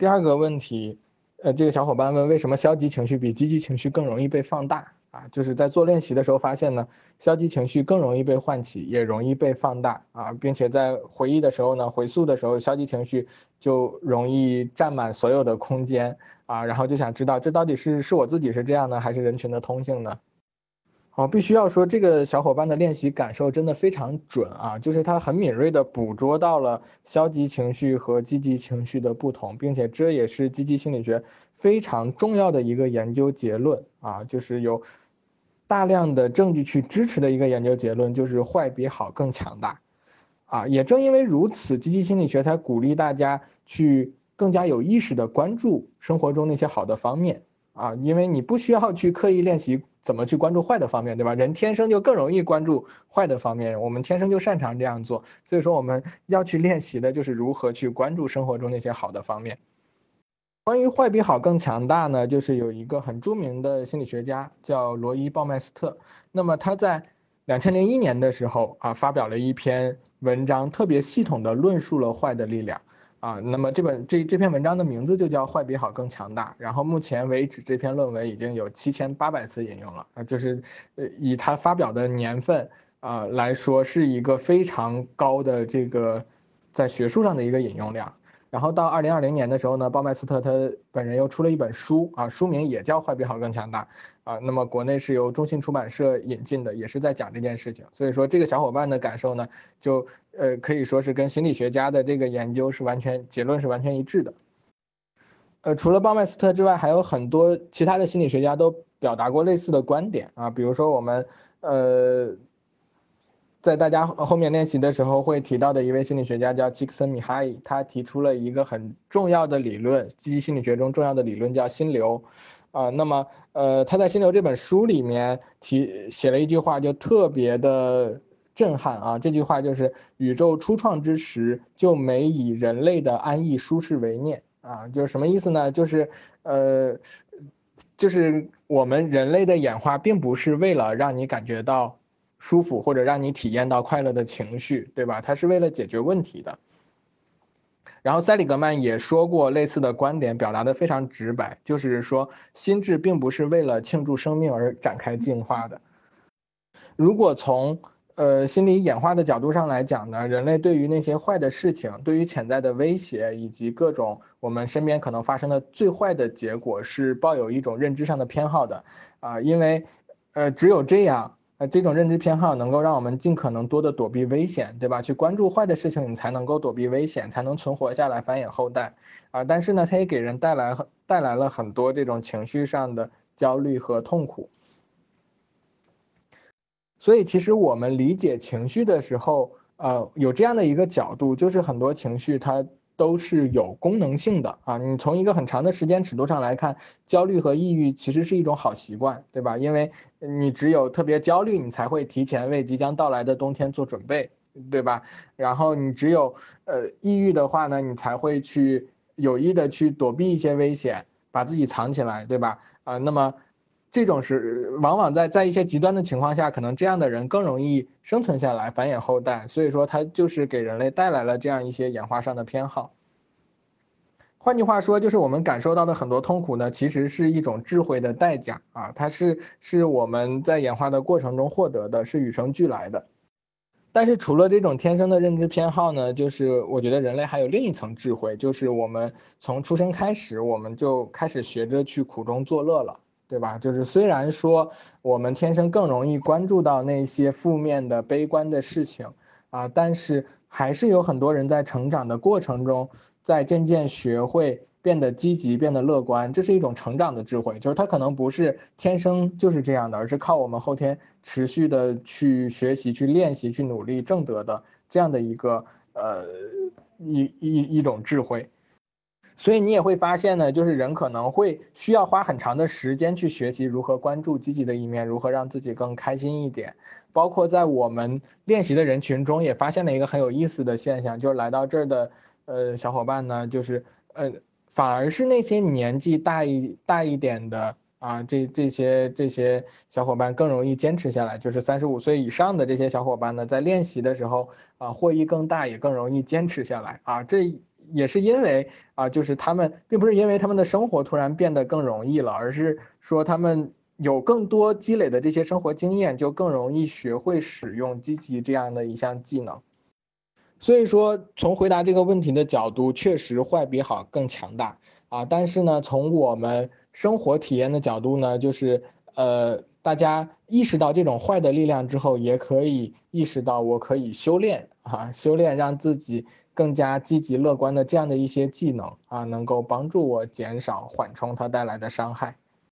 第二个问题，呃，这个小伙伴问为什么消极情绪比积极情绪更容易被放大？啊，就是在做练习的时候发现呢，消极情绪更容易被唤起，也容易被放大啊，并且在回忆的时候呢，回溯的时候，消极情绪就容易占满所有的空间啊，然后就想知道这到底是是我自己是这样呢，还是人群的通性呢？哦，必须要说这个小伙伴的练习感受真的非常准啊，就是他很敏锐的捕捉到了消极情绪和积极情绪的不同，并且这也是积极心理学非常重要的一个研究结论啊，就是有大量的证据去支持的一个研究结论，就是坏比好更强大啊。也正因为如此，积极心理学才鼓励大家去更加有意识的关注生活中那些好的方面啊，因为你不需要去刻意练习。怎么去关注坏的方面，对吧？人天生就更容易关注坏的方面，我们天生就擅长这样做。所以说，我们要去练习的就是如何去关注生活中那些好的方面。关于坏比好更强大呢，就是有一个很著名的心理学家叫罗伊·鲍麦斯特。那么他在两千零一年的时候啊，发表了一篇文章，特别系统的论述了坏的力量。啊，那么这本这这篇文章的名字就叫“坏比好更强大”。然后目前为止，这篇论文已经有七千八百次引用了啊，就是呃以他发表的年份啊来说，是一个非常高的这个在学术上的一个引用量。然后到二零二零年的时候呢，鲍麦斯特他本人又出了一本书啊，书名也叫《坏比好更强大》啊。那么国内是由中信出版社引进的，也是在讲这件事情。所以说这个小伙伴的感受呢，就呃可以说是跟心理学家的这个研究是完全结论是完全一致的。呃，除了鲍麦斯特之外，还有很多其他的心理学家都表达过类似的观点啊，比如说我们呃。在大家后面练习的时候会提到的一位心理学家叫吉克森米哈伊，他提出了一个很重要的理论，积极心理学中重要的理论叫心流，啊，那么呃他在心流这本书里面提写了一句话，就特别的震撼啊，这句话就是宇宙初创之时就没以人类的安逸舒适为念啊，就是什么意思呢？就是呃，就是我们人类的演化并不是为了让你感觉到。舒服或者让你体验到快乐的情绪，对吧？它是为了解决问题的。然后塞里格曼也说过类似的观点，表达的非常直白，就是说心智并不是为了庆祝生命而展开进化的。如果从呃心理演化的角度上来讲呢，人类对于那些坏的事情，对于潜在的威胁以及各种我们身边可能发生的最坏的结果，是抱有一种认知上的偏好的啊，因为呃只有这样。那这种认知偏好能够让我们尽可能多的躲避危险，对吧？去关注坏的事情，你才能够躲避危险，才能存活下来，繁衍后代啊。但是呢，它也给人带来带来了很多这种情绪上的焦虑和痛苦。所以，其实我们理解情绪的时候，呃，有这样的一个角度，就是很多情绪它。都是有功能性的啊！你从一个很长的时间尺度上来看，焦虑和抑郁其实是一种好习惯，对吧？因为你只有特别焦虑，你才会提前为即将到来的冬天做准备，对吧？然后你只有呃抑郁的话呢，你才会去有意的去躲避一些危险，把自己藏起来，对吧？啊，那么。这种是往往在在一些极端的情况下，可能这样的人更容易生存下来，繁衍后代。所以说，它就是给人类带来了这样一些演化上的偏好。换句话说，就是我们感受到的很多痛苦呢，其实是一种智慧的代价啊，它是是我们在演化的过程中获得的，是与生俱来的。但是除了这种天生的认知偏好呢，就是我觉得人类还有另一层智慧，就是我们从出生开始，我们就开始学着去苦中作乐了。对吧？就是虽然说我们天生更容易关注到那些负面的、悲观的事情啊，但是还是有很多人在成长的过程中，在渐渐学会变得积极、变得乐观。这是一种成长的智慧，就是他可能不是天生就是这样的，而是靠我们后天持续的去学习、去练习、去努力挣得的这样的一个呃一一一种智慧。所以你也会发现呢，就是人可能会需要花很长的时间去学习如何关注积极的一面，如何让自己更开心一点。包括在我们练习的人群中，也发现了一个很有意思的现象，就是来到这儿的呃小伙伴呢，就是呃反而是那些年纪大一大一点的啊，这这些这些小伙伴更容易坚持下来。就是三十五岁以上的这些小伙伴呢，在练习的时候啊，获益更大，也更容易坚持下来啊。这。也是因为啊，就是他们并不是因为他们的生活突然变得更容易了，而是说他们有更多积累的这些生活经验，就更容易学会使用积极这样的一项技能。所以说，从回答这个问题的角度，确实坏比好更强大啊。但是呢，从我们生活体验的角度呢，就是呃，大家意识到这种坏的力量之后，也可以意识到我可以修炼啊，修炼让自己更加积极乐观的这样的一些技能啊，能够帮助我减少缓冲它带来的伤害。